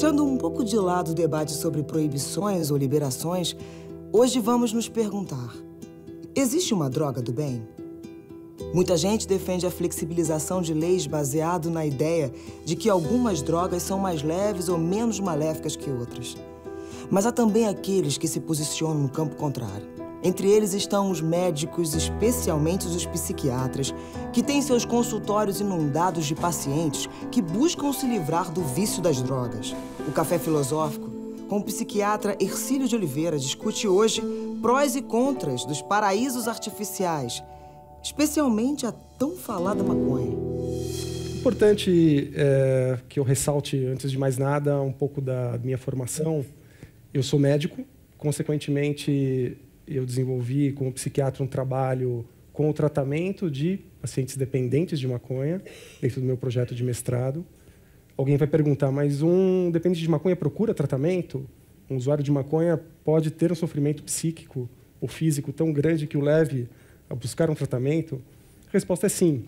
Deixando um pouco de lado o debate sobre proibições ou liberações, hoje vamos nos perguntar: existe uma droga do bem? Muita gente defende a flexibilização de leis baseado na ideia de que algumas drogas são mais leves ou menos maléficas que outras. Mas há também aqueles que se posicionam no campo contrário. Entre eles estão os médicos, especialmente os psiquiatras, que têm seus consultórios inundados de pacientes que buscam se livrar do vício das drogas. O Café Filosófico, com o psiquiatra Ercílio de Oliveira, discute hoje prós e contras dos paraísos artificiais especialmente a tão falada maconha. Importante é, que eu ressalte, antes de mais nada, um pouco da minha formação. Eu sou médico, consequentemente, eu desenvolvi como psiquiatra um trabalho com o tratamento de pacientes dependentes de maconha, dentro do meu projeto de mestrado. Alguém vai perguntar, mas um dependente de maconha procura tratamento? Um usuário de maconha pode ter um sofrimento psíquico ou físico tão grande que o leve a buscar um tratamento? A resposta é sim.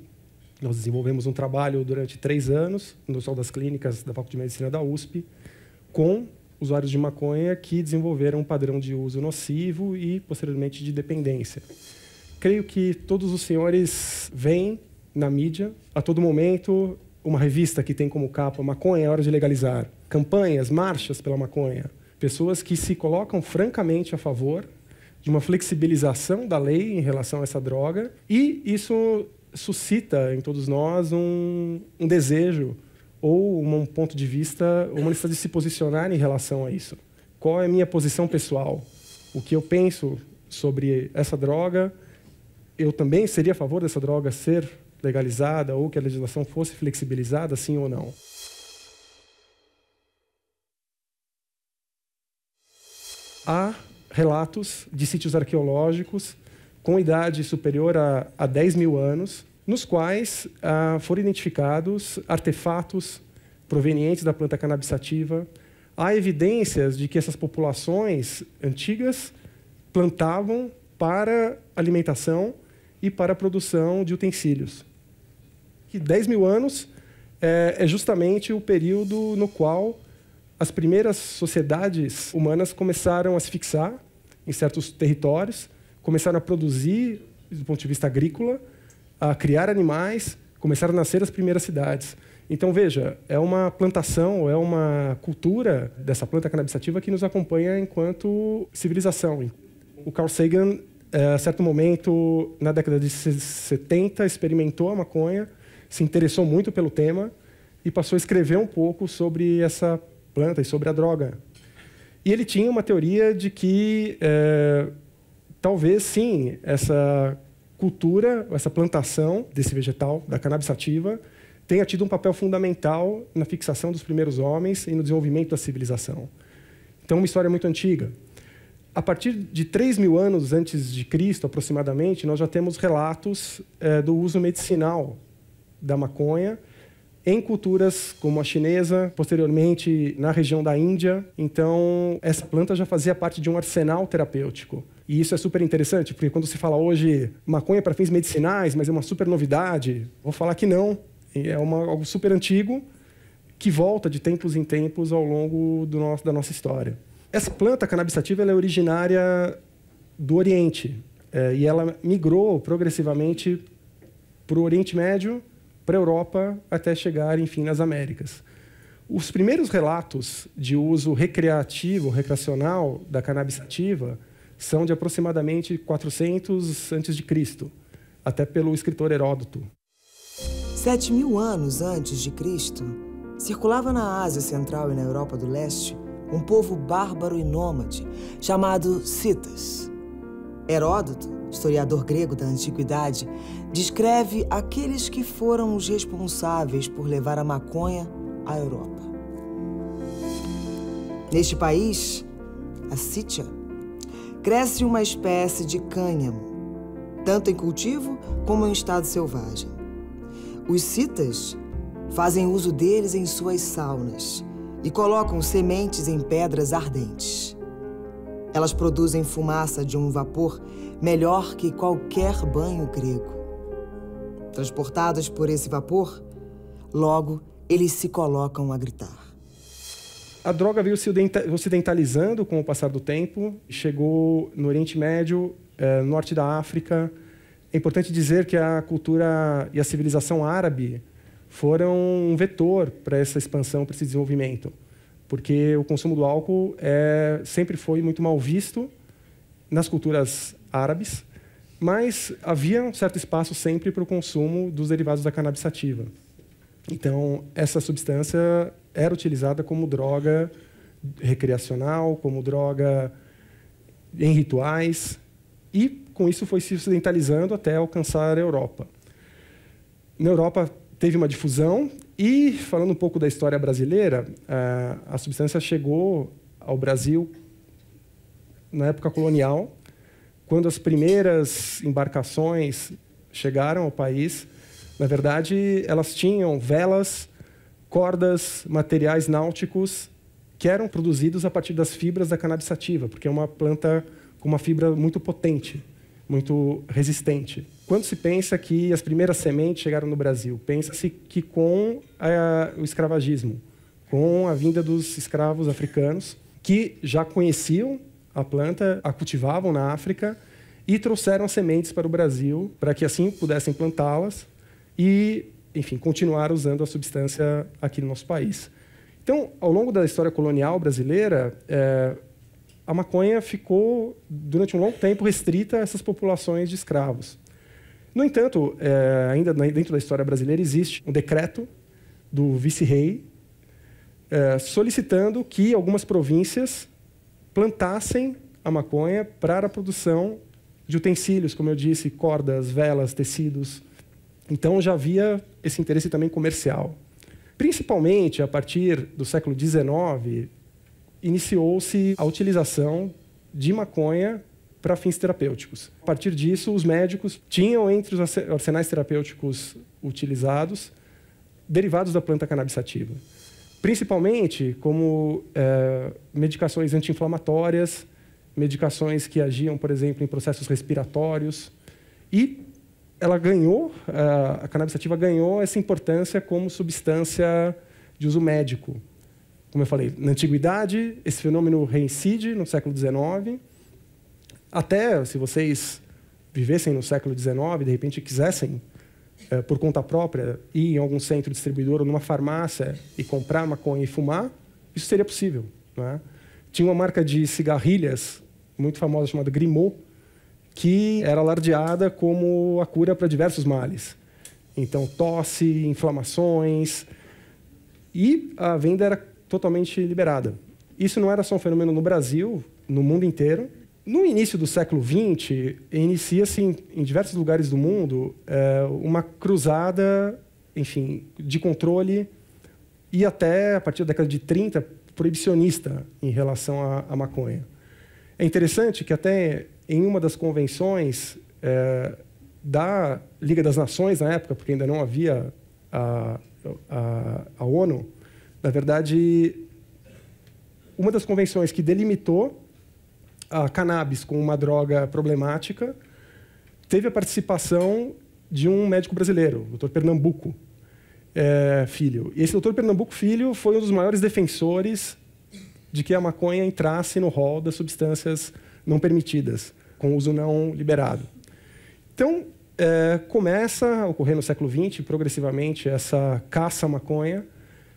Nós desenvolvemos um trabalho durante três anos no Sol das Clínicas da Faculdade de Medicina da USP com usuários de maconha que desenvolveram um padrão de uso nocivo e, posteriormente, de dependência. Creio que todos os senhores veem na mídia, a todo momento, uma revista que tem como capa maconha é hora de legalizar, campanhas, marchas pela maconha, pessoas que se colocam francamente a favor de uma flexibilização da lei em relação a essa droga, e isso suscita em todos nós um, um desejo ou um ponto de vista, uma necessidade de se posicionar em relação a isso. Qual é a minha posição pessoal? O que eu penso sobre essa droga? Eu também seria a favor dessa droga ser legalizada ou que a legislação fosse flexibilizada, sim ou não? Há relatos de sítios arqueológicos com idade superior a, a 10 mil anos, nos quais ah, foram identificados artefatos provenientes da planta cannabis sativa. Há evidências de que essas populações antigas plantavam para alimentação e para a produção de utensílios. Que 10 mil anos é, é justamente o período no qual as primeiras sociedades humanas começaram a se fixar em certos territórios, começaram a produzir, do ponto de vista agrícola, a criar animais, começaram a nascer as primeiras cidades. Então, veja, é uma plantação, é uma cultura dessa planta cannabisativa que nos acompanha enquanto civilização. O Carl Sagan, a certo momento, na década de 70, experimentou a maconha, se interessou muito pelo tema e passou a escrever um pouco sobre essa planta e sobre a droga. E ele tinha uma teoria de que é, talvez sim essa cultura, essa plantação desse vegetal, da cannabis sativa, tenha tido um papel fundamental na fixação dos primeiros homens e no desenvolvimento da civilização. Então, uma história muito antiga. A partir de 3 mil anos antes de Cristo, aproximadamente, nós já temos relatos é, do uso medicinal da maconha em culturas como a chinesa, posteriormente na região da Índia. Então, essa planta já fazia parte de um arsenal terapêutico. E isso é super interessante, porque quando se fala hoje maconha para fins medicinais, mas é uma super novidade, vou falar que não. É uma, algo super antigo que volta de tempos em tempos ao longo nosso, da nossa história. Essa planta cannabisativa é originária do Oriente é, e ela migrou progressivamente para o Oriente Médio para a Europa até chegar, enfim, nas Américas. Os primeiros relatos de uso recreativo, recreacional da cannabis sativa são de aproximadamente 400 a.C., até pelo escritor Heródoto. Sete mil anos antes de Cristo, circulava na Ásia Central e na Europa do Leste um povo bárbaro e nômade chamado Citas. Heródoto, historiador grego da antiguidade, descreve aqueles que foram os responsáveis por levar a maconha à Europa. Neste país, a Sítia, cresce uma espécie de cânhamo, tanto em cultivo como em estado selvagem. Os citas fazem uso deles em suas saunas e colocam sementes em pedras ardentes. Elas produzem fumaça de um vapor melhor que qualquer banho grego. Transportados por esse vapor, logo eles se colocam a gritar. A droga veio se ocidentalizando com o passar do tempo, chegou no Oriente Médio, eh, no norte da África. É importante dizer que a cultura e a civilização árabe foram um vetor para essa expansão, para esse desenvolvimento, porque o consumo do álcool é, sempre foi muito mal visto nas culturas árabes, mas havia um certo espaço sempre para o consumo dos derivados da cannabis sativa. Então, essa substância era utilizada como droga recreacional, como droga em rituais, e com isso foi se ocidentalizando até alcançar a Europa. Na Europa teve uma difusão e, falando um pouco da história brasileira, a substância chegou ao Brasil na época colonial, quando as primeiras embarcações chegaram ao país. Na verdade, elas tinham velas cordas, materiais náuticos que eram produzidos a partir das fibras da cannabis sativa, porque é uma planta com uma fibra muito potente, muito resistente. Quando se pensa que as primeiras sementes chegaram no Brasil, pensa-se que com a, o escravagismo, com a vinda dos escravos africanos, que já conheciam a planta, a cultivavam na África e trouxeram sementes para o Brasil para que assim pudessem plantá-las e enfim, continuar usando a substância aqui no nosso país. Então, ao longo da história colonial brasileira, é, a maconha ficou, durante um longo tempo, restrita a essas populações de escravos. No entanto, é, ainda dentro da história brasileira, existe um decreto do vice-rei é, solicitando que algumas províncias plantassem a maconha para a produção de utensílios, como eu disse, cordas, velas, tecidos, então já havia esse interesse também comercial. Principalmente a partir do século XIX, iniciou-se a utilização de maconha para fins terapêuticos. A partir disso, os médicos tinham entre os arsenais terapêuticos utilizados derivados da planta cannabis sativa, principalmente como é, medicações anti-inflamatórias, medicações que agiam, por exemplo, em processos respiratórios e ela ganhou, a cannabis sativa ganhou essa importância como substância de uso médico. Como eu falei, na antiguidade, esse fenômeno reincide no século XIX. Até se vocês vivessem no século XIX, de repente quisessem, é, por conta própria, ir em algum centro distribuidor ou numa farmácia e comprar maconha e fumar, isso seria possível. É? Tinha uma marca de cigarrilhas muito famosa chamada Grimaud, que era alardeada como a cura para diversos males. Então, tosse, inflamações. E a venda era totalmente liberada. Isso não era só um fenômeno no Brasil, no mundo inteiro. No início do século XX, inicia-se em, diversos lugares do mundo é, uma cruzada, enfim, de controle e até a partir da década de 30 proibicionista em relação à maconha. É interessante que até em uma das convenções é, da Liga das Nações, na época, porque ainda não havia a, a, a ONU, na verdade, uma das convenções que delimitou a cannabis como uma droga problemática teve a participação de um médico brasileiro, o Dr. Pernambuco é, Filho. E esse Dr. Pernambuco Filho foi um dos maiores defensores de que a maconha entrasse no rol das substâncias não permitidas, com uso não liberado. Então, é, começa a ocorrer no século XX, progressivamente, essa caça à maconha,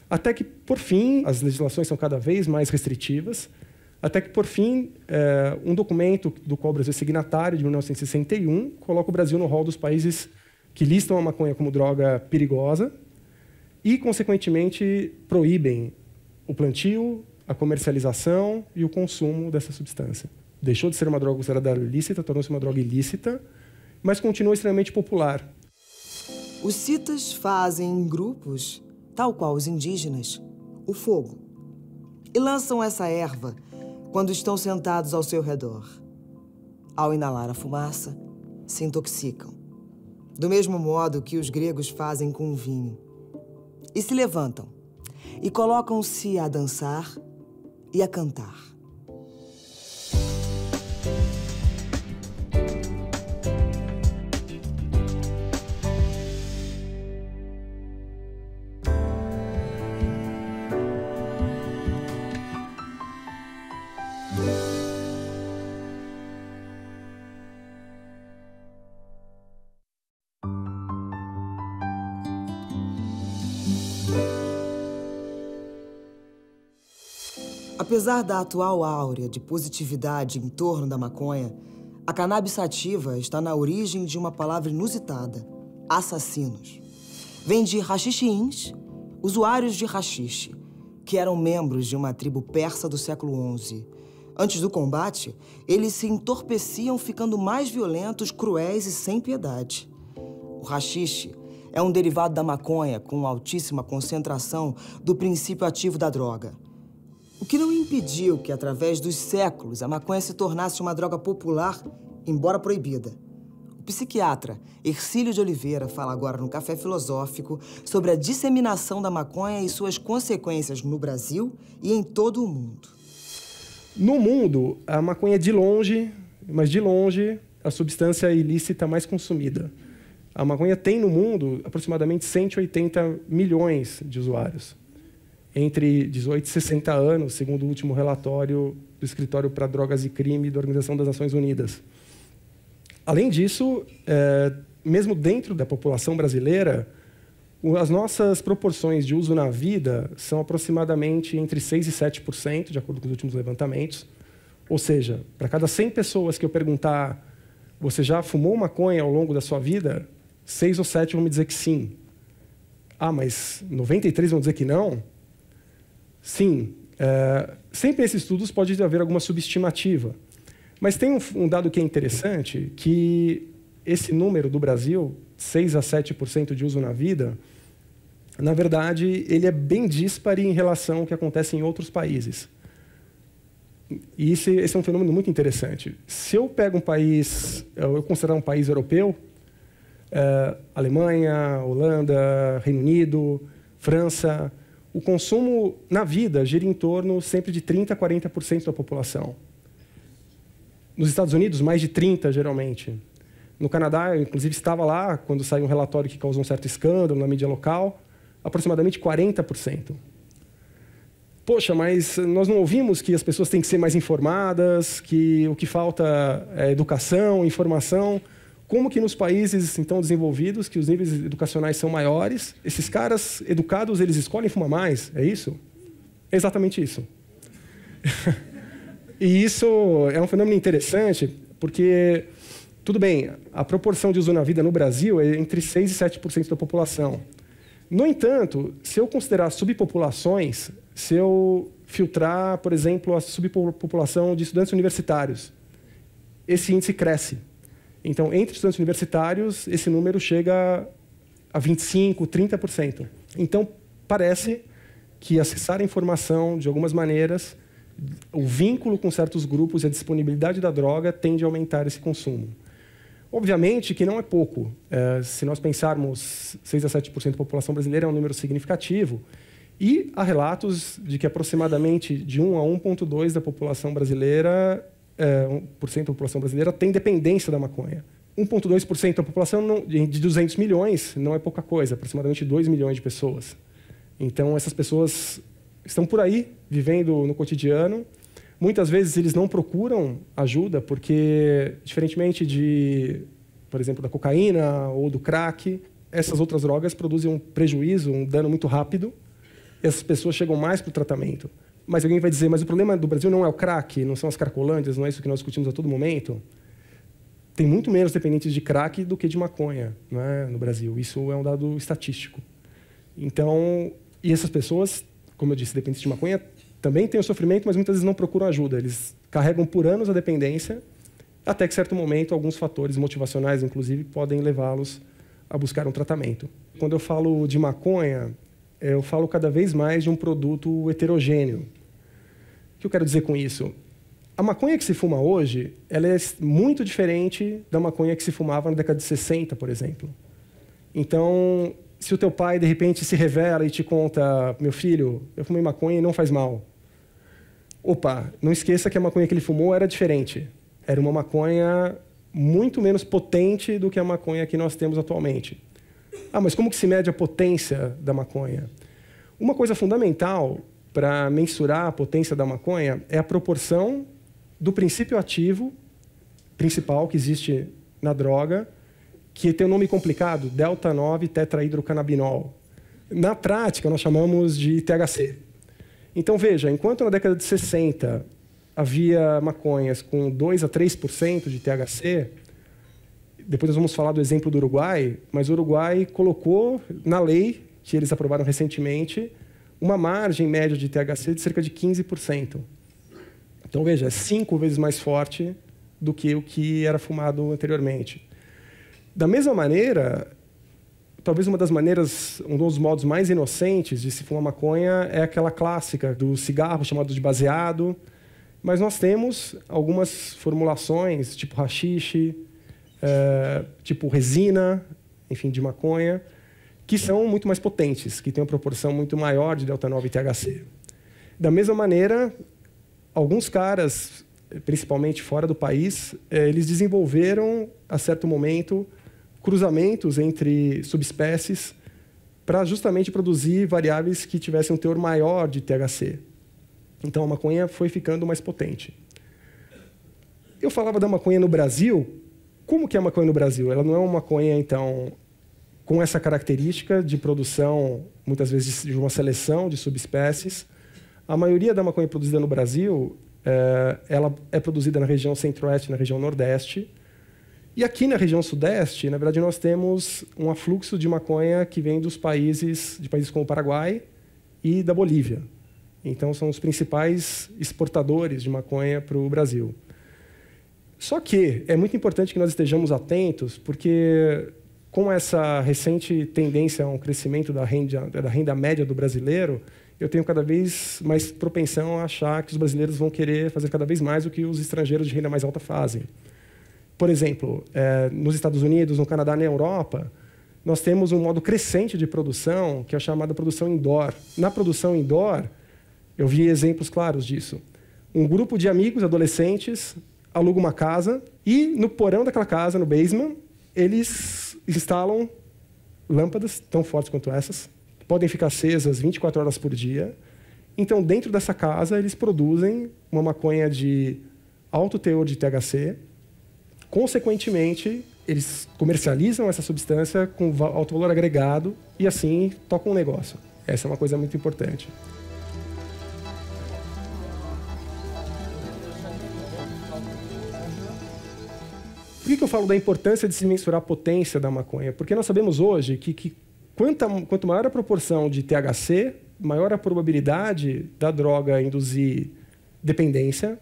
até que, por fim, as legislações são cada vez mais restritivas, até que, por fim, é, um documento do qual o Brasil é signatário, de 1961, coloca o Brasil no rol dos países que listam a maconha como droga perigosa e, consequentemente, proíbem o plantio, a comercialização e o consumo dessa substância deixou de ser uma droga considerada ilícita, tornou-se uma droga ilícita, mas continua extremamente popular. Os citas fazem em grupos, tal qual os indígenas, o fogo. E lançam essa erva quando estão sentados ao seu redor. Ao inalar a fumaça, se intoxicam. Do mesmo modo que os gregos fazem com o vinho. E se levantam e colocam-se a dançar e a cantar. Apesar da atual áurea de positividade em torno da maconha, a cannabis sativa está na origem de uma palavra inusitada: assassinos. Vem de rachixiins, usuários de rachixe, que eram membros de uma tribo persa do século XI. Antes do combate, eles se entorpeciam ficando mais violentos, cruéis e sem piedade. O rachixe é um derivado da maconha com altíssima concentração do princípio ativo da droga. O que não impediu que, através dos séculos, a maconha se tornasse uma droga popular, embora proibida. O psiquiatra Ercílio de Oliveira fala agora no Café Filosófico sobre a disseminação da maconha e suas consequências no Brasil e em todo o mundo. No mundo, a maconha é de longe, mas de longe, a substância ilícita mais consumida. A maconha tem no mundo aproximadamente 180 milhões de usuários, entre 18 e 60 anos, segundo o último relatório do Escritório para Drogas e Crime da Organização das Nações Unidas. Além disso, é, mesmo dentro da população brasileira, as nossas proporções de uso na vida são aproximadamente entre 6% e 7%, de acordo com os últimos levantamentos. Ou seja, para cada 100 pessoas que eu perguntar, você já fumou maconha ao longo da sua vida? Seis ou sete vão me dizer que sim. Ah, mas 93 vão dizer que não? Sim. É, sempre nesses estudos pode haver alguma subestimativa. Mas tem um, um dado que é interessante, que esse número do Brasil, 6 a 7% de uso na vida, na verdade, ele é bem dispare em relação ao que acontece em outros países. E esse, esse, é um fenômeno muito interessante. Se eu pego um país, eu considerar um país europeu, é, Alemanha, Holanda, Reino Unido, França, o consumo na vida gira em torno sempre de 30% a 40% da população. Nos Estados Unidos, mais de 30% geralmente. No Canadá, eu, inclusive, estava lá quando saiu um relatório que causou um certo escândalo na mídia local aproximadamente 40%. Poxa, mas nós não ouvimos que as pessoas têm que ser mais informadas, que o que falta é educação, informação. Como que nos países então desenvolvidos, que os níveis educacionais são maiores, esses caras educados eles escolhem fumar mais? É isso? É exatamente isso. e isso é um fenômeno interessante, porque tudo bem, a proporção de uso na vida no Brasil é entre 6 e 7% da população. No entanto, se eu considerar subpopulações, se eu filtrar, por exemplo, a subpopulação de estudantes universitários, esse índice cresce. Então, entre estudantes universitários, esse número chega a 25%, 30%. Então, parece que acessar a informação, de algumas maneiras, o vínculo com certos grupos e a disponibilidade da droga tende a aumentar esse consumo. Obviamente que não é pouco. É, se nós pensarmos 6 a 7% da população brasileira, é um número significativo. E há relatos de que aproximadamente de 1 a 1,2% da população brasileira, 1% da população brasileira tem dependência da maconha. 1,2% da população não, de 200 milhões não é pouca coisa, aproximadamente 2 milhões de pessoas. Então, essas pessoas estão por aí, vivendo no cotidiano, Muitas vezes eles não procuram ajuda porque, diferentemente de, por exemplo, da cocaína ou do crack, essas outras drogas produzem um prejuízo, um dano muito rápido. Essas pessoas chegam mais para o tratamento. Mas alguém vai dizer, mas o problema do Brasil não é o crack, não são as cracolândias, não é isso que nós discutimos a todo momento. Tem muito menos dependentes de crack do que de maconha é, no Brasil. Isso é um dado estatístico. Então, e essas pessoas, como eu disse, dependentes de maconha, também têm o sofrimento, mas muitas vezes não procuram ajuda. Eles carregam por anos a dependência, até que, certo momento, alguns fatores motivacionais, inclusive, podem levá-los a buscar um tratamento. Quando eu falo de maconha, eu falo cada vez mais de um produto heterogêneo. Que eu quero dizer com isso? A maconha que se fuma hoje, ela é muito diferente da maconha que se fumava na década de 60, por exemplo. Então, se o teu pai de repente se revela e te conta, meu filho, eu fumei maconha e não faz mal opa, não esqueça que a maconha que ele fumou era diferente. Era uma maconha muito menos potente do que a maconha que nós temos atualmente. Ah, mas como que se mede a potência da maconha? Uma coisa fundamental para mensurar a potência da maconha é a proporção do princípio ativo principal que existe na droga, que tem um nome complicado, delta 9 tetrahidrocannabinol. Na prática, nós chamamos de THC. Então, veja, enquanto na década de 60 havia maconhas com 2 a 3% de THC, depois nós vamos falar do exemplo do Uruguai, mas o Uruguai colocou na lei, que eles aprovaram recentemente, uma margem média de THC de cerca de 15%. Então, veja, é cinco vezes mais forte do que o que era fumado anteriormente. Da mesma maneira, talvez uma das maneiras, um dos modos mais inocentes de se fumar maconha é aquela clássica do cigarro chamado de baseado, mas nós temos algumas formulações, tipo rachixe, é, tipo resina, enfim, de maconha, que são muito mais potentes, que têm uma proporção muito maior de delta 9 e THC. Da mesma maneira, alguns caras, principalmente fora do país, é, eles desenvolveram, a certo momento, cruzamentos entre subespécies para justamente produzir variáveis que tivessem um teor maior de THC. Então a maconha foi ficando mais potente. Eu falava da maconha no Brasil. Como que é a maconha no Brasil? Ela não é uma maconha então com essa característica de produção, muitas vezes de uma seleção de subespécies. A maioria da maconha produzida no Brasil, é, ela é produzida na região centro-oeste, na região nordeste, e aqui na região sudeste, na verdade, nós temos um afluxo de maconha que vem dos países, de países como o Paraguai e da Bolívia. Então, são os principais exportadores de maconha para o Brasil. Só que é muito importante que nós estejamos atentos, porque com essa recente tendência a um crescimento da renda, da renda média do brasileiro, eu tenho cada vez mais propensão a achar que os brasileiros vão querer fazer cada vez mais o que os estrangeiros de renda mais alta fazem. Por exemplo, é, nos Estados Unidos, no Canadá, na Europa, nós temos um modo crescente de produção, que é a chamada produção indoor. Na produção indoor, eu vi exemplos claros disso. Um grupo de amigos adolescentes aluga uma casa e no porão daquela casa, no basement, eles instalam lâmpadas tão fortes quanto essas, podem ficar acesas 24 horas por dia. Então, dentro dessa casa, eles produzem uma maconha de alto teor de THC, Consequentemente, eles comercializam essa substância com alto valor agregado e assim tocam um negócio. Essa é uma coisa muito importante. Por que, que eu falo da importância de se mensurar a potência da maconha? Porque nós sabemos hoje que, que quanto, quanto maior a proporção de THC, maior a probabilidade da droga induzir dependência,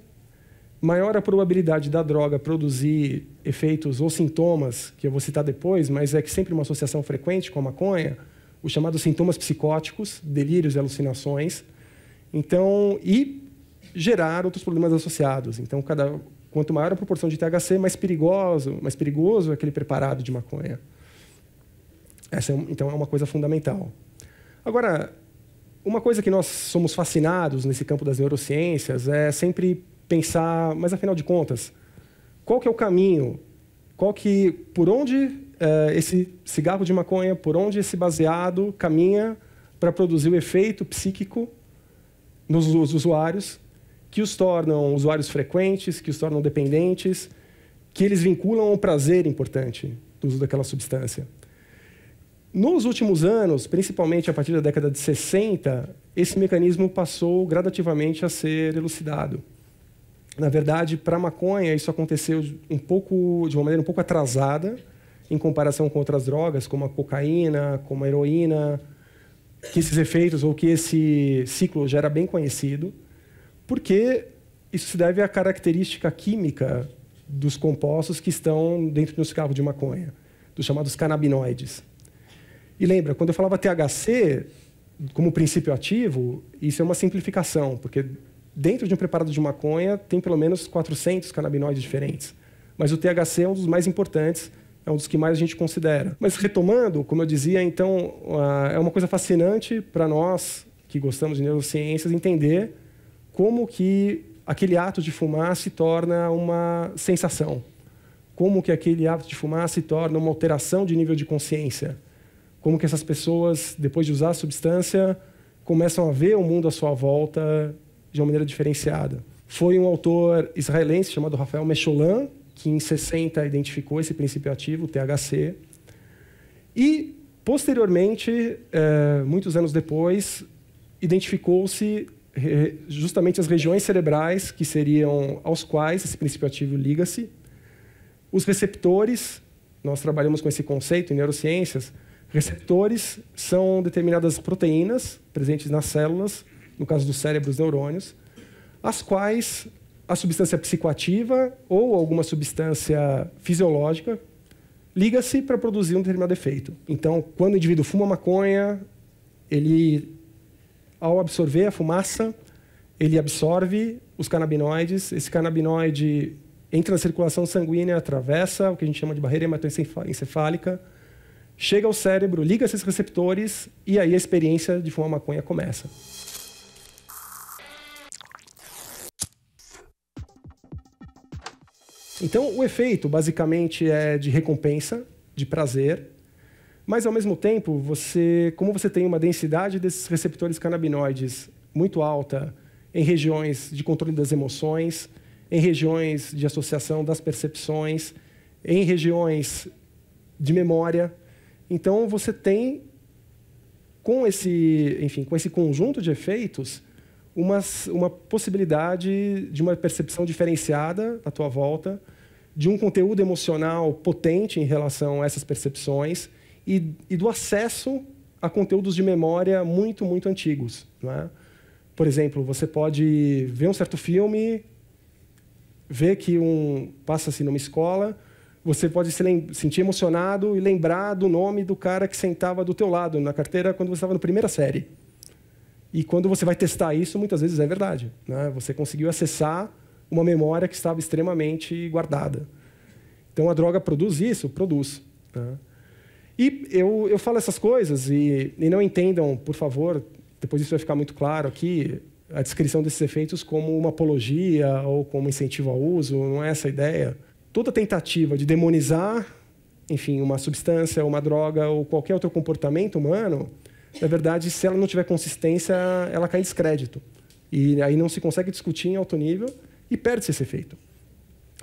maior a probabilidade da droga produzir efeitos ou sintomas, que eu vou citar depois, mas é que sempre uma associação frequente com a maconha, os chamados sintomas psicóticos, delírios e alucinações. Então, e gerar outros problemas associados. Então, cada, quanto maior a proporção de THC, mais perigoso, mais perigoso é aquele preparado de maconha. Essa é, então é uma coisa fundamental. Agora, uma coisa que nós somos fascinados nesse campo das neurociências é sempre pensar, mas afinal de contas, qual que é o caminho? Qual que, por onde é, esse cigarro de maconha, por onde esse baseado caminha para produzir o efeito psíquico nos usuários que os tornam usuários frequentes, que os tornam dependentes, que eles vinculam ao prazer importante do uso daquela substância. Nos últimos anos, principalmente a partir da década de 60, esse mecanismo passou gradativamente a ser elucidado. Na verdade, para a maconha, isso aconteceu um pouco, de uma maneira um pouco atrasada em comparação com outras drogas, como a cocaína, como a heroína, que esses efeitos ou que esse ciclo já era bem conhecido, porque isso se deve à característica química dos compostos que estão dentro do cigarro de maconha, dos chamados canabinoides. E lembra, quando eu falava THC como princípio ativo, isso é uma simplificação, porque dentro de um preparado de maconha tem pelo menos 400 canabinoides diferentes. Mas o THC é um dos mais importantes, é um dos que mais a gente considera. Mas retomando, como eu dizia, então é uma coisa fascinante para nós que gostamos de neurociências entender como que aquele ato de fumar se torna uma sensação, como que aquele ato de fumar se torna uma alteração de nível de consciência, como que essas pessoas depois de usar a substância começam a ver o mundo à sua volta de uma maneira diferenciada. Foi um autor israelense chamado Rafael Mecholan, que em 60 identificou esse princípio ativo, o THC. E, posteriormente, é, muitos anos depois, identificou-se justamente as regiões cerebrais que seriam aos quais esse princípio ativo liga-se. Os receptores, nós trabalhamos com esse conceito em neurociências. Receptores são determinadas proteínas presentes nas células, no caso do cérebro, os neurônios, as quais a substância psicoativa ou alguma substância fisiológica liga-se para produzir um determinado efeito. Então, quando o indivíduo fuma maconha, ele ao absorver a fumaça, ele absorve os canabinoides. Esse canabinoide entra na circulação sanguínea, atravessa o que a gente chama de barreira hematoencefálica, chega ao cérebro, liga esses receptores e aí a experiência de fumar maconha começa. Então, o efeito basicamente é de recompensa, de prazer, mas, ao mesmo tempo, você, como você tem uma densidade desses receptores canabinoides muito alta em regiões de controle das emoções, em regiões de associação das percepções, em regiões de memória, então você tem com esse, enfim, com esse conjunto de efeitos, uma, uma possibilidade de uma percepção diferenciada à tua volta, de um conteúdo emocional potente em relação a essas percepções e, e do acesso a conteúdos de memória muito, muito antigos. É? Por exemplo, você pode ver um certo filme, ver que um passa-se numa escola, você pode se sentir emocionado e lembrar do nome do cara que sentava do teu lado na carteira quando você estava na primeira série. E quando você vai testar isso, muitas vezes é verdade. Né? Você conseguiu acessar uma memória que estava extremamente guardada. Então a droga produz isso? Produz. Né? E eu, eu falo essas coisas e, e não entendam, por favor, depois isso vai ficar muito claro aqui, a descrição desses efeitos como uma apologia ou como incentivo ao uso, não é essa a ideia. Toda tentativa de demonizar, enfim, uma substância, uma droga ou qualquer outro comportamento humano, na verdade, se ela não tiver consistência, ela cai em descrédito. E aí não se consegue discutir em alto nível e perde-se esse efeito.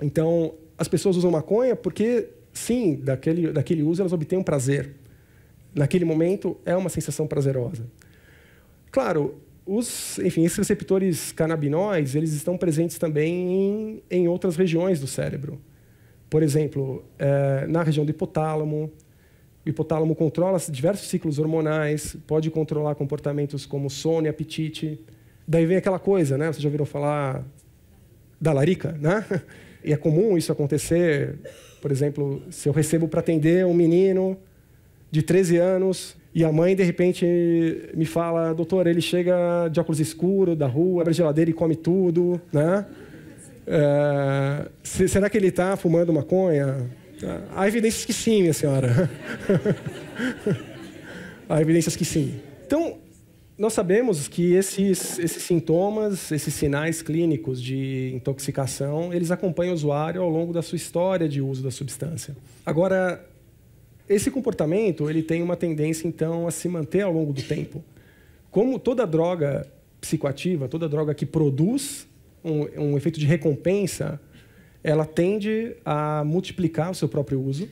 Então, as pessoas usam maconha porque sim, daquele, daquele uso elas obtêm um prazer. Naquele momento é uma sensação prazerosa. Claro, os, enfim, esses receptores canabinoides eles estão presentes também em, em outras regiões do cérebro. Por exemplo, é, na região do hipotálamo. O hipotálamo controla diversos ciclos hormonais, pode controlar comportamentos como sono e apetite. Daí vem aquela coisa, né? Vocês já ouviram falar da larica, né? E é comum isso acontecer por exemplo, se eu recebo para atender um menino de 13 anos e a mãe, de repente, me fala, doutor, ele chega de óculos escuros, da rua, abre a geladeira e come tudo, né? É, será que ele está fumando maconha? Há evidências que sim, minha senhora. Há evidências que sim. Então, nós sabemos que esses, esses sintomas, esses sinais clínicos de intoxicação, eles acompanham o usuário ao longo da sua história de uso da substância. Agora, esse comportamento ele tem uma tendência, então, a se manter ao longo do tempo. Como toda droga psicoativa, toda droga que produz um, um efeito de recompensa, ela tende a multiplicar o seu próprio uso.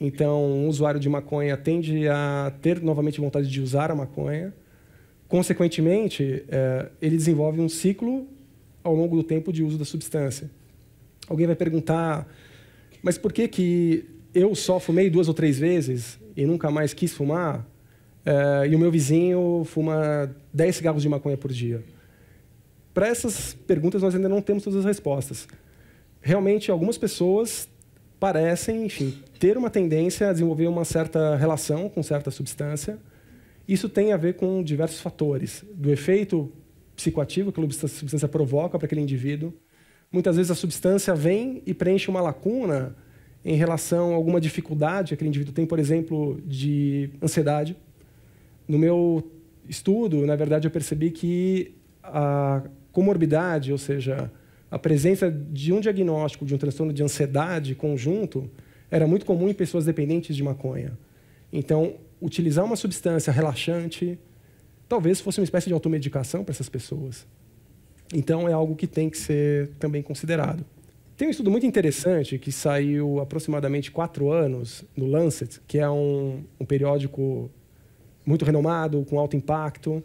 Então, um usuário de maconha tende a ter novamente vontade de usar a maconha Consequentemente, é, ele desenvolve um ciclo ao longo do tempo de uso da substância. Alguém vai perguntar, mas por que, que eu só fumei duas ou três vezes e nunca mais quis fumar, é, e o meu vizinho fuma 10 cigarros de maconha por dia? Para essas perguntas, nós ainda não temos todas as respostas. Realmente, algumas pessoas parecem, enfim, ter uma tendência a desenvolver uma certa relação com certa substância, isso tem a ver com diversos fatores, do efeito psicoativo que a substância provoca para aquele indivíduo. Muitas vezes a substância vem e preenche uma lacuna em relação a alguma dificuldade que aquele indivíduo tem, por exemplo, de ansiedade. No meu estudo, na verdade, eu percebi que a comorbidade, ou seja, a presença de um diagnóstico de um transtorno de ansiedade conjunto, era muito comum em pessoas dependentes de maconha. Então, utilizar uma substância relaxante talvez fosse uma espécie de automedicação para essas pessoas. Então, é algo que tem que ser também considerado. Tem um estudo muito interessante que saiu aproximadamente quatro anos no Lancet, que é um, um periódico muito renomado, com alto impacto,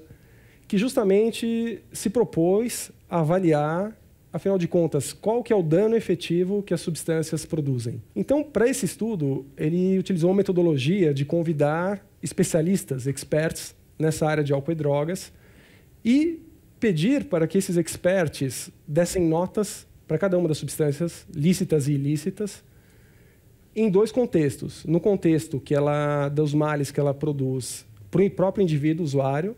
que justamente se propôs a avaliar, afinal de contas, qual que é o dano efetivo que as substâncias produzem. Então, para esse estudo, ele utilizou uma metodologia de convidar especialistas, experts nessa área de álcool e drogas e pedir para que esses experts dessem notas para cada uma das substâncias lícitas e ilícitas em dois contextos. No contexto que ela dos males que ela produz para o próprio indivíduo usuário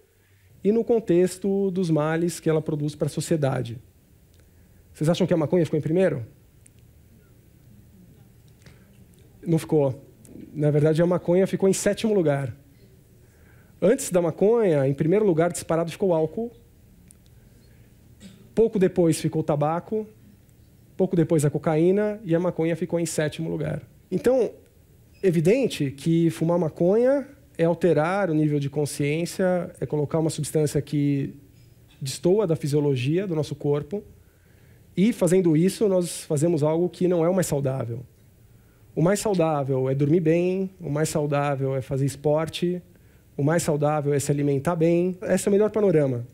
e no contexto dos males que ela produz para a sociedade. Vocês acham que a maconha ficou em primeiro? Não ficou. Na verdade, a maconha ficou em sétimo lugar. Antes da maconha, em primeiro lugar disparado ficou o álcool. Pouco depois ficou o tabaco. Pouco depois a cocaína e a maconha ficou em sétimo lugar. Então, evidente que fumar maconha é alterar o nível de consciência, é colocar uma substância que destoa da fisiologia do nosso corpo. E fazendo isso, nós fazemos algo que não é o mais saudável. O mais saudável é dormir bem, o mais saudável é fazer esporte, o mais saudável é se alimentar bem. Esse é o melhor panorama.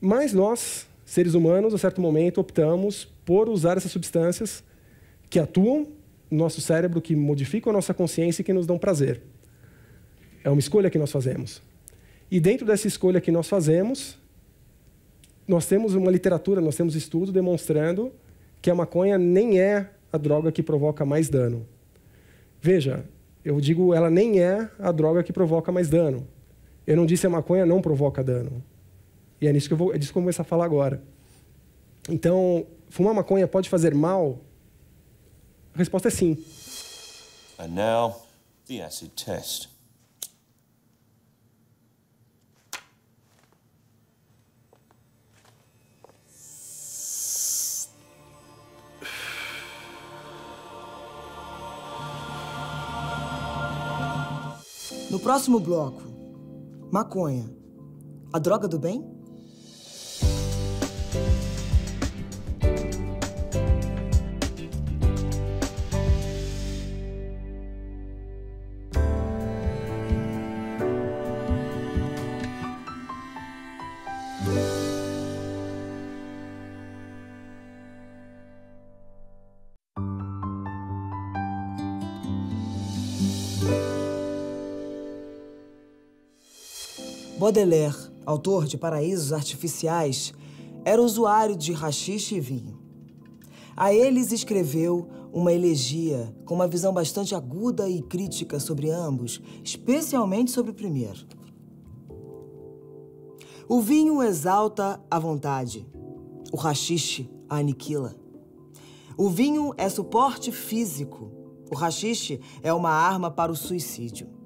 Mas nós, seres humanos, a certo momento, optamos por usar essas substâncias que atuam nosso cérebro que modificam a nossa consciência e que nos dão prazer. É uma escolha que nós fazemos. E dentro dessa escolha que nós fazemos, nós temos uma literatura, nós temos estudo demonstrando que a maconha nem é a droga que provoca mais dano. Veja, eu digo ela nem é a droga que provoca mais dano. Eu não disse a maconha não provoca dano. E é nisso que eu vou, é disso que eu vou começar a falar agora. Então, fumar maconha pode fazer mal a resposta é sim. And now, the acid test. No próximo bloco, maconha. A droga do bem? Baudelaire, autor de Paraísos Artificiais, era usuário de rachixe e vinho. A eles escreveu uma elegia com uma visão bastante aguda e crítica sobre ambos, especialmente sobre o primeiro. O vinho exalta a vontade, o rachixe a aniquila. O vinho é suporte físico, o rachixe é uma arma para o suicídio.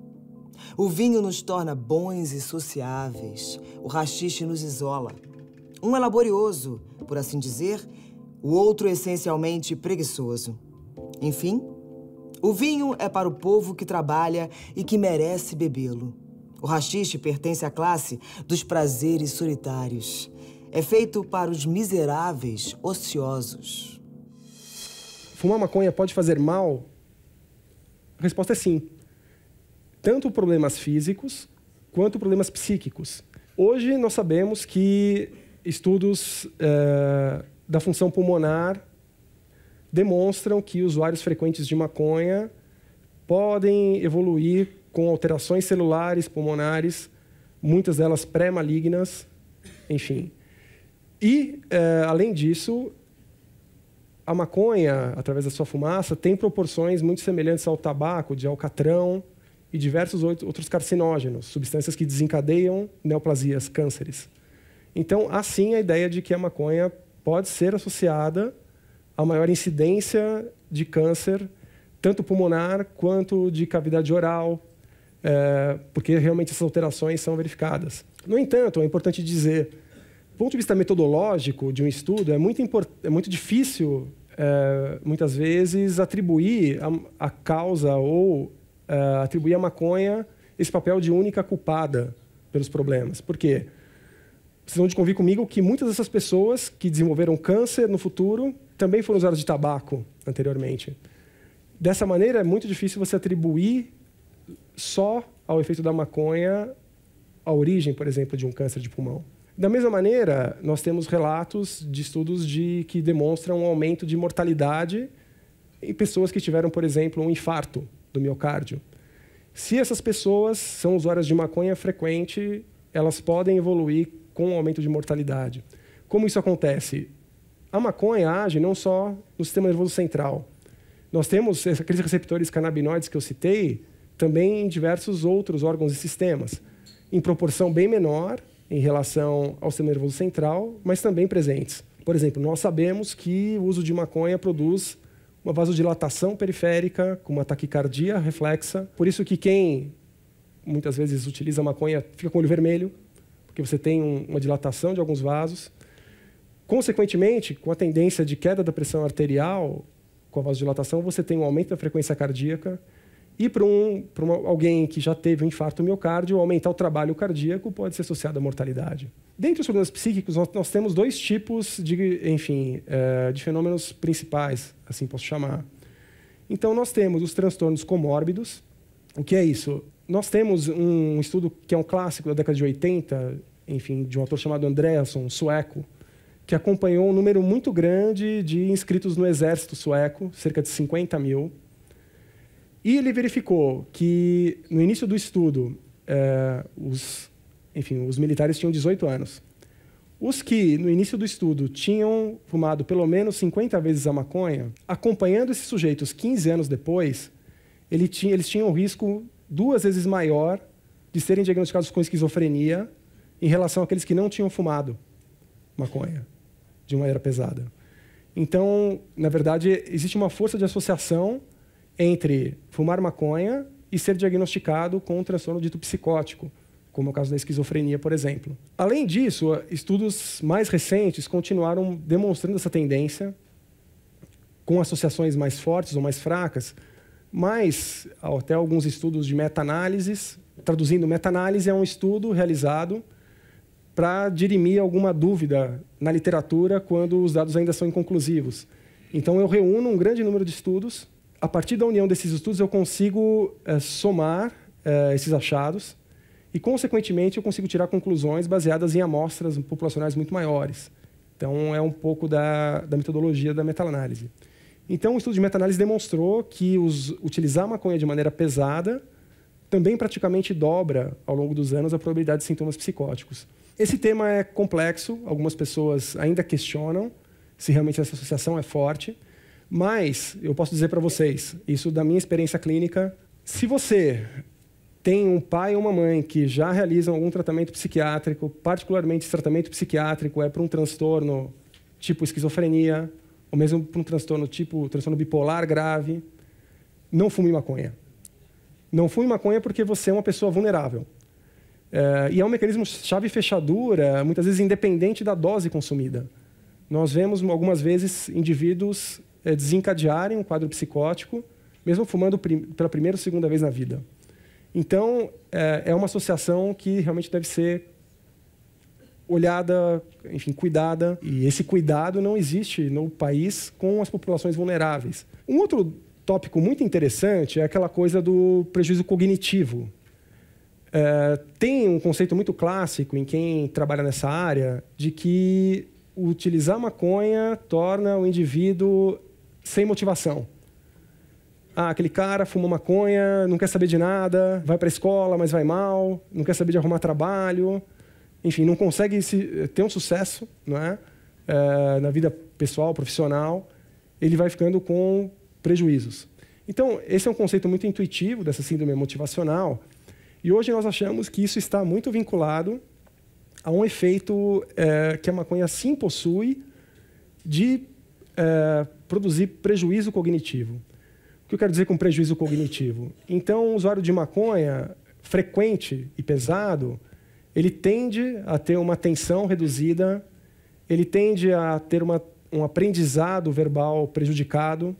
O vinho nos torna bons e sociáveis. O rachixe nos isola. Um é laborioso, por assim dizer, o outro essencialmente preguiçoso. Enfim, o vinho é para o povo que trabalha e que merece bebê-lo. O rachixe pertence à classe dos prazeres solitários. É feito para os miseráveis ociosos. Fumar maconha pode fazer mal? A resposta é sim tanto problemas físicos quanto problemas psíquicos. Hoje nós sabemos que estudos é, da função pulmonar demonstram que usuários frequentes de maconha podem evoluir com alterações celulares pulmonares, muitas delas pré-malignas, enfim. E, é, além disso, a maconha, através da sua fumaça, tem proporções muito semelhantes ao tabaco, de alcatrão, e diversos outros carcinógenos, substâncias que desencadeiam neoplasias, cânceres. Então, há sim a ideia de que a maconha pode ser associada a maior incidência de câncer, tanto pulmonar quanto de cavidade oral, é, porque realmente essas alterações são verificadas. No entanto, é importante dizer, do ponto de vista metodológico de um estudo, é muito, é muito difícil, é, muitas vezes, atribuir a, a causa ou uh, atribuir à maconha esse papel de única culpada pelos problemas. Por quê? Vocês vão de convir comigo que muitas dessas pessoas que desenvolveram câncer no futuro também foram usadas de tabaco anteriormente. Dessa maneira, é muito difícil você atribuir só ao efeito da maconha a origem, por exemplo, de um câncer de pulmão. Da mesma maneira, nós temos relatos de estudos de, que demonstram um aumento de mortalidade em pessoas que tiveram, por exemplo, um infarto do miocárdio. Se essas pessoas são usuárias de maconha frequente, elas podem evoluir com um aumento de mortalidade. Como isso acontece? A maconha age não só no sistema nervoso central. Nós temos aqueles receptores canabinoides que eu citei também em diversos outros órgãos e sistemas, em proporção bem menor em relação ao sistema nervoso central, mas também presentes. Por exemplo, nós sabemos que o uso de maconha produz uma vasodilatação periférica com uma taquicardia reflexa. Por isso que quem muitas vezes utiliza maconha fica com o olho vermelho, porque você tem um, uma dilatação de alguns vasos. Consequentemente, com a tendência de queda da pressão arterial, com a vasodilatação, você tem um aumento da frequência cardíaca e para um, alguém que já teve um infarto miocárdio, aumentar o trabalho cardíaco pode ser associado à mortalidade. Dentre os problemas psíquicos, nós, nós temos dois tipos de, enfim, é, de fenômenos principais, assim posso chamar. Então, nós temos os transtornos comórbidos. O que é isso? Nós temos um estudo que é um clássico da década de 80, enfim, de um autor chamado Andreasson, sueco, que acompanhou um número muito grande de inscritos no exército sueco, cerca de 50 mil, e ele verificou que, no início do estudo, é, os, enfim, os militares tinham 18 anos. Os que, no início do estudo, tinham fumado pelo menos 50 vezes a maconha, acompanhando esses sujeitos 15 anos depois, ele tinha, eles tinham um risco duas vezes maior de serem diagnosticados com esquizofrenia em relação àqueles que não tinham fumado maconha de maneira pesada. Então, na verdade, existe uma força de associação entre fumar maconha e ser diagnosticado com um transtorno dito psicótico, como é o caso da esquizofrenia, por exemplo. Além disso, estudos mais recentes continuaram demonstrando essa tendência, com associações mais fortes ou mais fracas, mas até alguns estudos de meta-análises. Traduzindo, meta-análise é um estudo realizado para dirimir alguma dúvida na literatura quando os dados ainda são inconclusivos. Então, eu reúno um grande número de estudos a partir da união desses estudos, eu consigo é, somar é, esses achados e, consequentemente, eu consigo tirar conclusões baseadas em amostras populacionais muito maiores. Então, é um pouco da, da metodologia da meta-análise. Então, o estudo de meta-análise demonstrou que os, utilizar maconha de maneira pesada também praticamente dobra, ao longo dos anos, a probabilidade de sintomas psicóticos. Esse tema é complexo, algumas pessoas ainda questionam se realmente essa associação é forte, mas eu posso dizer para vocês, isso da minha experiência clínica, se você tem um pai ou uma mãe que já realizam algum tratamento psiquiátrico, particularmente esse tratamento psiquiátrico é para um transtorno tipo esquizofrenia, ou mesmo para um transtorno tipo transtorno bipolar grave, não fume maconha. Não fume maconha porque você é uma pessoa vulnerável. É, e é um mecanismo chave fechadura, muitas vezes independente da dose consumida. Nós vemos algumas vezes indivíduos desencadearem um quadro psicótico, mesmo fumando pela primeira ou segunda vez na vida. Então, é, é uma associação que realmente deve ser olhada, enfim, cuidada. E esse cuidado não existe no país com as populações vulneráveis. Um outro tópico muito interessante é aquela coisa do prejuízo cognitivo. É, tem um conceito muito clássico em quem trabalha nessa área de que utilizar maconha torna o indivíduo sem motivação. Ah, aquele cara fuma maconha, não quer saber de nada, vai para a escola, mas vai mal, não quer saber de arrumar trabalho, enfim, não consegue se, ter um sucesso não é? é na vida pessoal, profissional, ele vai ficando com prejuízos. Então, esse é um conceito muito intuitivo dessa síndrome motivacional, e hoje nós achamos que isso está muito vinculado a um efeito é, que a maconha sim possui de é, produzir prejuízo cognitivo. O que eu quero dizer com prejuízo cognitivo? Então, um usuário de maconha frequente e pesado, ele tende a ter uma atenção reduzida, ele tende a ter uma, um aprendizado verbal prejudicado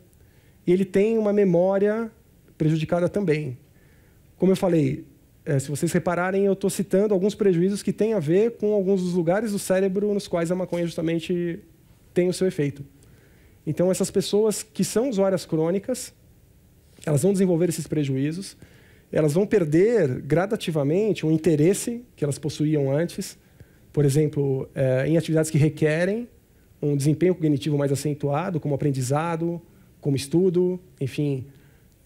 e ele tem uma memória prejudicada também. Como eu falei, é, se vocês repararem, eu estou citando alguns prejuízos que têm a ver com alguns dos lugares do cérebro nos quais a maconha justamente tem o seu efeito. Então, essas pessoas que são usuárias crônicas, elas vão desenvolver esses prejuízos. elas vão perder gradativamente o interesse que elas possuíam antes, por exemplo, é, em atividades que requerem um desempenho cognitivo mais acentuado, como aprendizado, como estudo, enfim,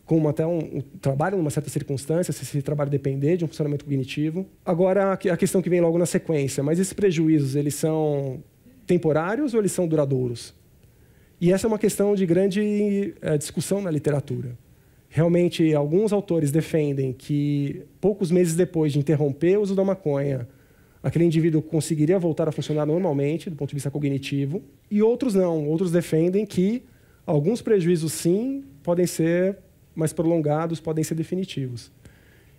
como até um, um trabalho numa certa circunstância, se esse trabalho depender de um funcionamento cognitivo. Agora, a questão que vem logo na sequência, mas esses prejuízos, eles são temporários ou eles são duradouros? E essa é uma questão de grande é, discussão na literatura. Realmente, alguns autores defendem que poucos meses depois de interromper o uso da maconha, aquele indivíduo conseguiria voltar a funcionar normalmente, do ponto de vista cognitivo, e outros não. Outros defendem que alguns prejuízos, sim, podem ser mais prolongados, podem ser definitivos.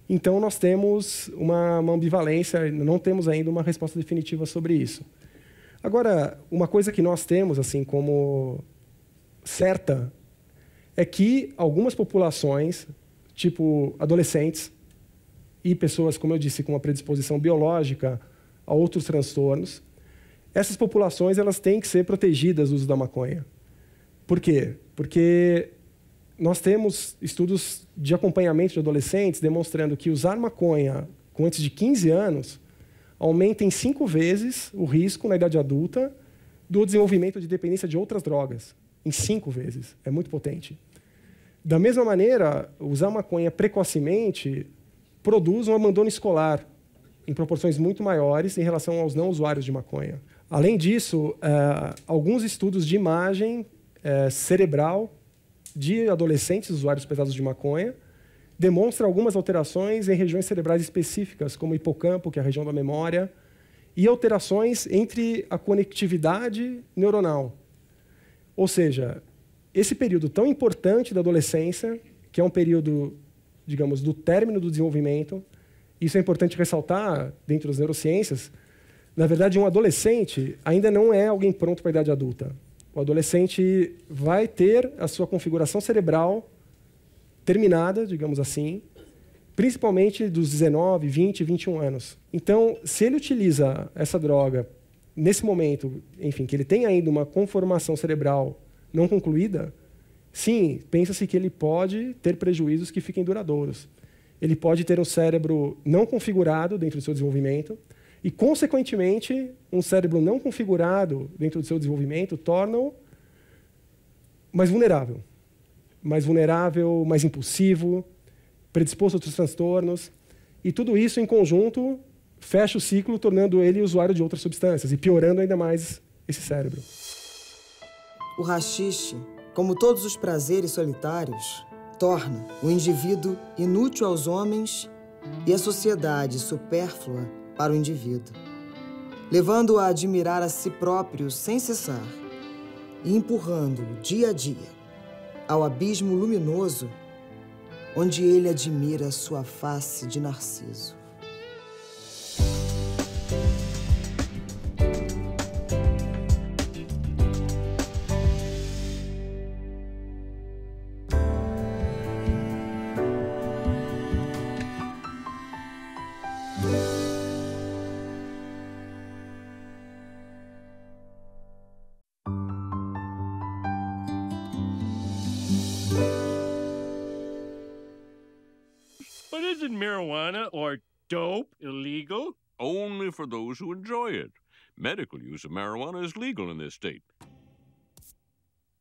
Então, nós temos uma, uma ambivalência, não temos ainda uma resposta definitiva sobre isso. Agora, uma coisa que nós temos assim como certa é que algumas populações, tipo adolescentes e pessoas, como eu disse, com uma predisposição biológica a outros transtornos, essas populações elas têm que ser protegidas do uso da maconha. Por quê? Porque nós temos estudos de acompanhamento de adolescentes demonstrando que usar maconha com antes de 15 anos aumenta em cinco vezes o risco na idade adulta do desenvolvimento de dependência de outras drogas. Em cinco vezes. É muito potente. Da mesma maneira, usar maconha precocemente produz um abandono escolar em proporções muito maiores em relação aos não usuários de maconha. Além disso, uh, alguns estudos de imagem uh, cerebral de adolescentes usuários pesados de maconha demonstra algumas alterações em regiões cerebrais específicas, como o hipocampo, que é a região da memória, e alterações entre a conectividade neuronal. Ou seja, esse período tão importante da adolescência, que é um período, digamos, do término do desenvolvimento, isso é importante ressaltar dentro das neurociências, na verdade, um adolescente ainda não é alguém pronto para a idade adulta. O adolescente vai ter a sua configuração cerebral terminada, digamos assim, principalmente dos 19, 20, 21 anos. Então, se ele utiliza essa droga nesse momento, enfim, que ele tem ainda uma conformação cerebral não concluída, sim, pensa-se que ele pode ter prejuízos que fiquem duradouros. Ele pode ter um cérebro não configurado dentro do seu desenvolvimento, e, consequentemente, um cérebro não configurado dentro do seu desenvolvimento torna-o mais vulnerável. Mais vulnerável, mais impulsivo, predisposto a outros transtornos. E tudo isso, em conjunto, fecha o ciclo, tornando ele usuário de outras substâncias e piorando ainda mais esse cérebro. O rachixe, como todos os prazeres solitários, torna o indivíduo inútil aos homens e a sociedade supérflua para o indivíduo, levando-o a admirar a si próprio sem cessar e empurrando-o dia a dia ao abismo luminoso onde ele admira sua face de narciso. Dope illegal? Only for those who enjoy it. Medical use of marijuana is legal in this state.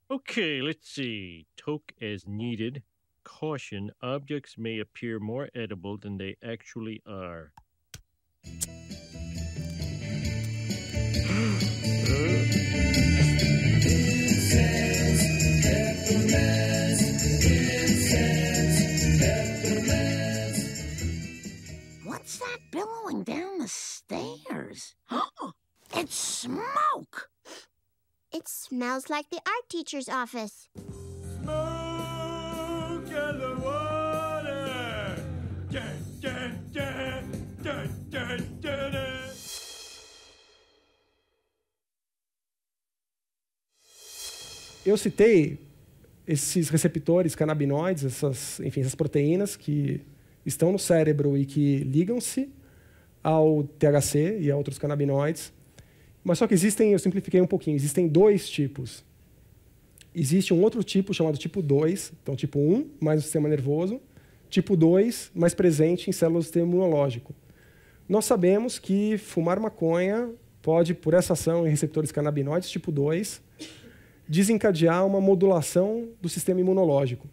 Okay, let's see. Toke as needed. Caution objects may appear more edible than they actually are. Billowing down the stairs. it's smoke! It smells like the art teacher's office. Smoke in the water! Dun, dun, dun, dun, dun, dun, dun. Eu citei esses receptores canabinoides, essas, enfim, essas proteínas que estão no cérebro e que ligam-se ao THC e a outros canabinoides. Mas só que existem, eu simplifiquei um pouquinho, existem dois tipos. Existe um outro tipo chamado tipo 2, então tipo 1, mais o sistema nervoso, tipo 2, mais presente em células do sistema imunológico. Nós sabemos que fumar maconha pode, por essa ação em receptores canabinoides tipo 2, desencadear uma modulação do sistema imunológico.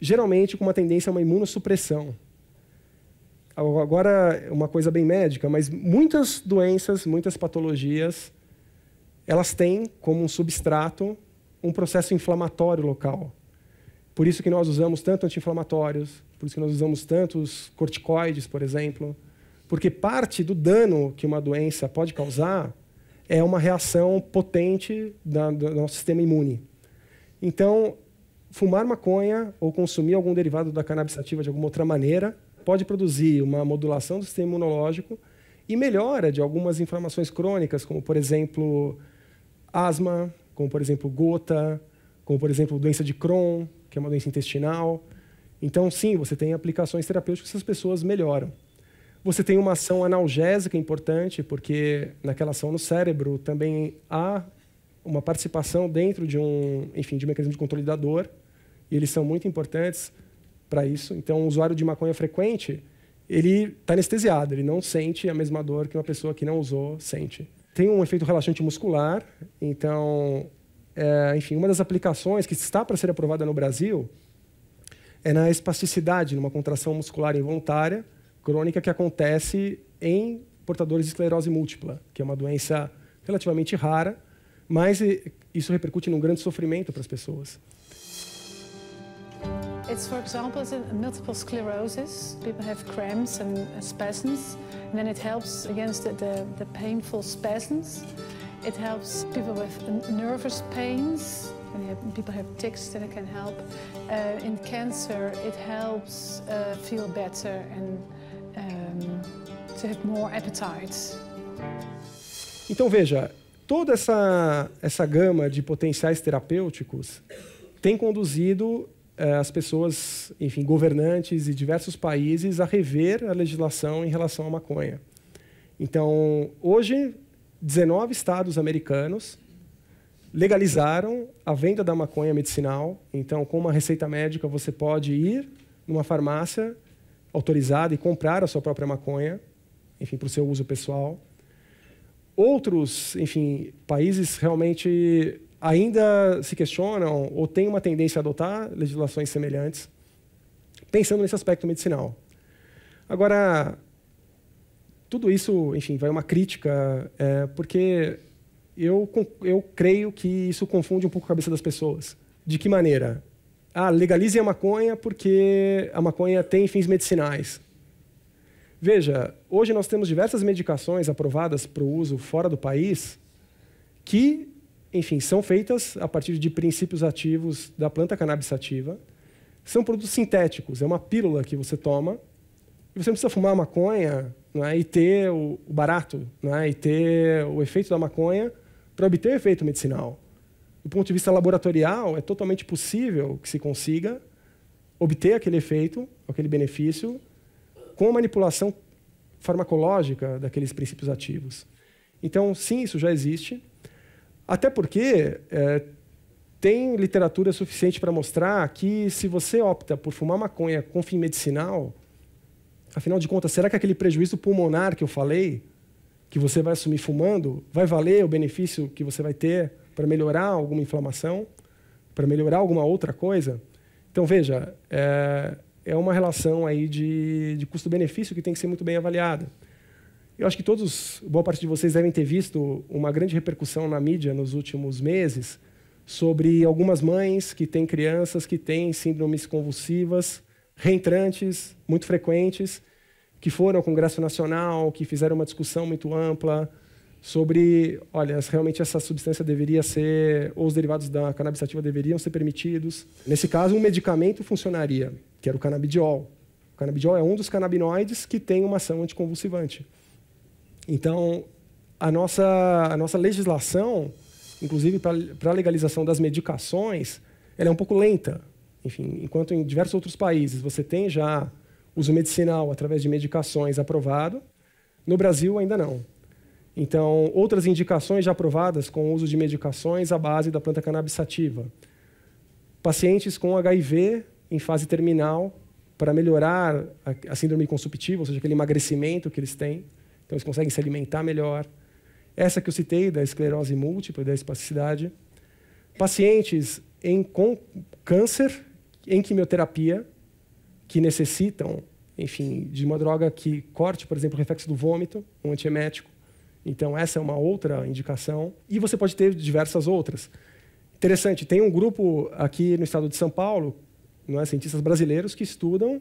Geralmente com uma tendência a uma imunossupressão. Agora, uma coisa bem médica, mas muitas doenças, muitas patologias, elas têm como um substrato um processo inflamatório local. Por isso que nós usamos tanto anti-inflamatórios, por isso que nós usamos tantos corticoides, por exemplo, porque parte do dano que uma doença pode causar é uma reação potente da, do nosso sistema imune. Então, fumar maconha ou consumir algum derivado da cannabis sativa de alguma outra maneira pode produzir uma modulação do sistema imunológico e melhora de algumas inflamações crônicas, como, por exemplo, asma, como, por exemplo, gota, como, por exemplo, doença de Crohn, que é uma doença intestinal. Então, sim, você tem aplicações terapêuticas que as pessoas melhoram. Você tem uma ação analgésica importante, porque naquela ação no cérebro também há uma participação dentro de um, enfim, de um mecanismo de controle da dor, e eles são muito importantes para isso. Então, um usuário de maconha frequente, ele está anestesiado, ele não sente a mesma dor que uma pessoa que não usou sente. Tem um efeito relaxante muscular, então, é, enfim, uma das aplicações que está para ser aprovada no Brasil é na espasticidade, numa contração muscular involuntária, crônica que acontece em portadores de esclerose múltipla, que é uma doença relativamente rara, mas isso repercute num grande sofrimento para as pessoas. It's, for example, multiple sclerosis. People have cramps and spasms, and then it helps against the, the, the painful spasms. It helps people with nervous pains. When people have tics, then it can help. Uh, in cancer, it helps uh, feel better and um, to have more appetite. Então veja, toda essa essa gama de potenciais terapêuticos tem conduzido as pessoas, enfim, governantes e diversos países a rever a legislação em relação à maconha. Então, hoje, 19 estados americanos legalizaram a venda da maconha medicinal. Então, com uma receita médica, você pode ir numa farmácia autorizada e comprar a sua própria maconha, enfim, para o seu uso pessoal. Outros, enfim, países realmente ainda se questionam ou têm uma tendência a adotar legislações semelhantes, pensando nesse aspecto medicinal. Agora, tudo isso, enfim, vai uma crítica, é, porque eu, eu creio que isso confunde um pouco a cabeça das pessoas. De que maneira? ah, legalizem a maconha porque a maconha tem fins medicinais. Veja, hoje nós temos diversas medicações aprovadas para o uso fora do país que, enfim, são feitas a partir de princípios ativos da planta cannabis sativa. São produtos sintéticos, é uma pílula que você toma e você não precisa fumar maconha não é, e ter o, barato não é, e ter o efeito da maconha para obter o efeito medicinal do ponto de vista laboratorial, é totalmente possível que se consiga obter aquele efeito, aquele benefício, com a manipulação farmacológica daqueles princípios ativos. Então, sim, isso já existe. Até porque é, tem literatura suficiente para mostrar que se você opta por fumar maconha com fim medicinal, afinal de contas, será que aquele prejuízo pulmonar que eu falei, que você vai assumir fumando, vai valer o benefício que você vai ter para melhorar alguma inflamação, para melhorar alguma outra coisa. Então, veja, é, é uma relação aí de, de custo-benefício que tem que ser muito bem avaliada. Eu acho que todos, boa parte de vocês devem ter visto uma grande repercussão na mídia nos últimos meses sobre algumas mães que têm crianças que têm síndromes convulsivas reentrantes, muito frequentes, que foram ao Congresso Nacional, que fizeram uma discussão muito ampla sobre, olha, realmente essa substância deveria ser, ou os derivados da cannabis sativa deveriam ser permitidos. Nesse caso, um medicamento funcionaria, que era o canabidiol. O canabidiol é um dos canabinoides que tem uma ação anticonvulsivante. Então, a nossa, a nossa legislação, inclusive para a legalização das medicações, ela é um pouco lenta. Enfim, enquanto em diversos outros países você tem já uso medicinal através de medicações aprovado, no Brasil ainda não. Então, outras indicações já aprovadas com o uso de medicações à base da planta cannabis sativa. Pacientes com HIV em fase terminal para melhorar a, a síndrome consumptiva, ou seja, aquele emagrecimento que eles têm. Então, eles conseguem se alimentar melhor. Essa que eu citei, da esclerose múltipla, da espasticidade. Pacientes em, com câncer, em quimioterapia, que necessitam, enfim, de uma droga que corte, por exemplo, o reflexo do vômito, um antiemético. Então, essa é uma outra indicação. E você pode ter diversas outras. Interessante, tem um grupo aqui no estado de São Paulo, não é, cientistas brasileiros, que estudam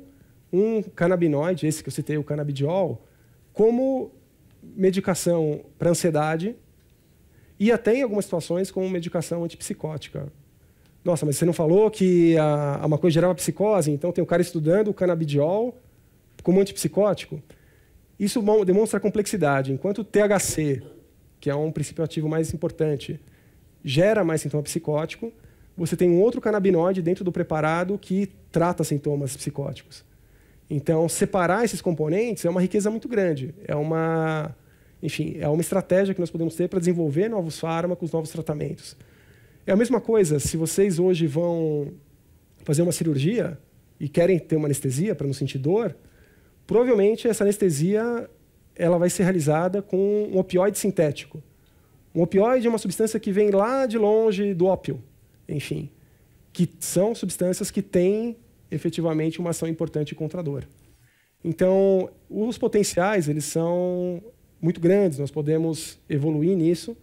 um canabinoide, esse que eu citei, o canabidiol, como medicação para ansiedade e até em algumas situações como medicação antipsicótica. Nossa, mas você não falou que a, a maconha gerava psicose? Então tem um cara estudando o canabidiol como antipsicótico. Isso demonstra a complexidade. Enquanto o THC, que é um princípio ativo mais importante, gera mais sintoma psicótico, você tem um outro canabinoide dentro do preparado que trata sintomas psicóticos. Então, separar esses componentes é uma riqueza muito grande. É uma, enfim, é uma estratégia que nós podemos ter para desenvolver novos fármacos, novos tratamentos. É a mesma coisa se vocês hoje vão fazer uma cirurgia e querem ter uma anestesia para não sentir dor, provavelmente essa anestesia ela vai ser realizada com um opioide sintético. Um opioide é uma substância que vem lá de longe do ópio, enfim, que são substâncias que têm efetivamente uma ação importante contra a dor. Então, os potenciais eles são muito grandes, nós podemos evoluir nisso,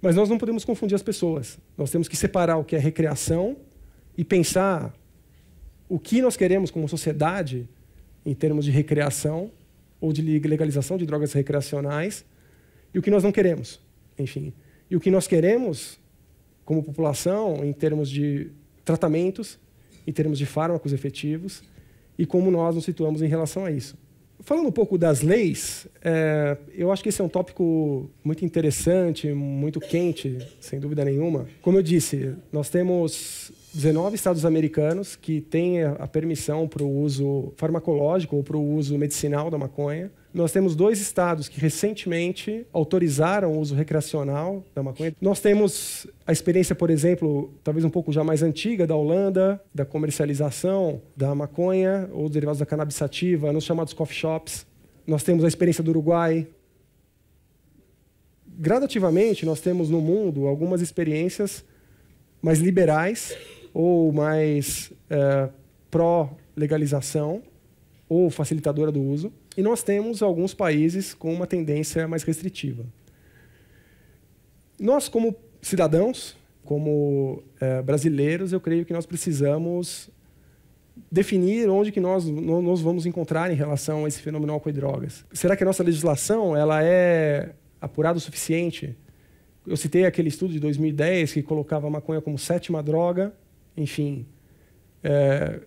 mas nós não podemos confundir as pessoas. Nós temos que separar o que é recreação e pensar o que nós queremos como sociedade em termos de recreação ou de legalização de drogas recreacionais e o que nós não queremos, enfim. E o que nós queremos como população em termos de tratamentos, em termos de fármacos efetivos e como nós nos situamos em relação a isso. Falando um pouco das leis, é, eu acho que esse é um tópico muito interessante, muito quente, sem dúvida nenhuma. Como eu disse, nós temos 19 estados americanos que têm a permissão para o uso farmacológico ou para o uso medicinal da maconha. Nós temos dois estados que recentemente autorizaram o uso recreacional da maconha. Nós temos a experiência, por exemplo, talvez um pouco já mais antiga da Holanda, da comercialização da maconha ou derivados da cannabis sativa nos chamados coffee shops. Nós temos a experiência do Uruguai. Gradativamente, nós temos no mundo algumas experiências mais liberais ou mais é, pró-legalização ou facilitadora do uso. E nós temos alguns países com uma tendência mais restritiva. Nós, como cidadãos, como é, brasileiros, eu creio que nós precisamos definir onde que nós nos vamos encontrar em relação a esse fenômeno álcool e drogas. Será que a nossa legislação ela é apurada o suficiente? Eu citei aquele estudo de 2010 que colocava a maconha como sétima droga enfim, é,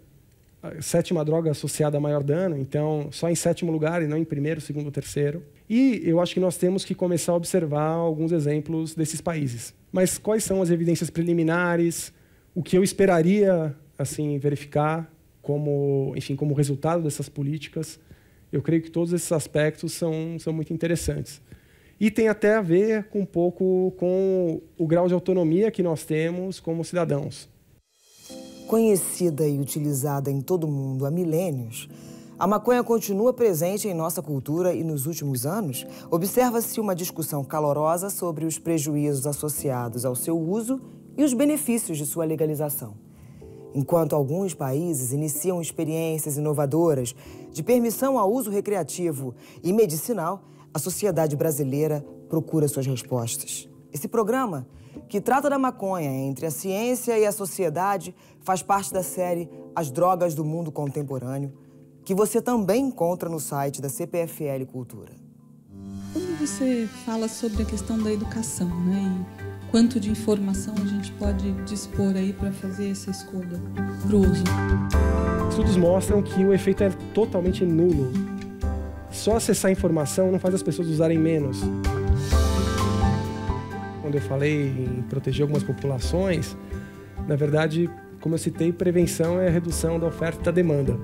sétima droga associada a maior dano, então só em sétimo lugar e não em primeiro, segundo, terceiro. E eu acho que nós temos que começar a observar alguns exemplos desses países. Mas quais são as evidências preliminares? O que eu esperaria assim verificar como, enfim, como resultado dessas políticas? Eu creio que todos esses aspectos são, são muito interessantes. E tem até a ver com um pouco com o grau de autonomia que nós temos como cidadãos. Conhecida e utilizada em todo o mundo há milênios, a maconha continua presente em nossa cultura e nos últimos anos observa-se uma discussão calorosa sobre os prejuízos associados ao seu uso e os benefícios de sua legalização. Enquanto alguns países iniciam experiências inovadoras de permissão ao uso recreativo e medicinal, a sociedade brasileira procura suas respostas. Esse programa que trata da maconha entre a ciência e a sociedade, faz parte da série As Drogas do Mundo Contemporâneo, que você também encontra no site da CPFL Cultura. Quando você fala sobre a questão da educação, né? E quanto de informação a gente pode dispor aí para fazer essa escolha para o uso? Estudos mostram que o efeito é totalmente nulo. Só acessar a informação não faz as pessoas usarem menos quando eu falei em proteger algumas populações, na verdade, como eu citei, prevenção é a redução da oferta e da demanda.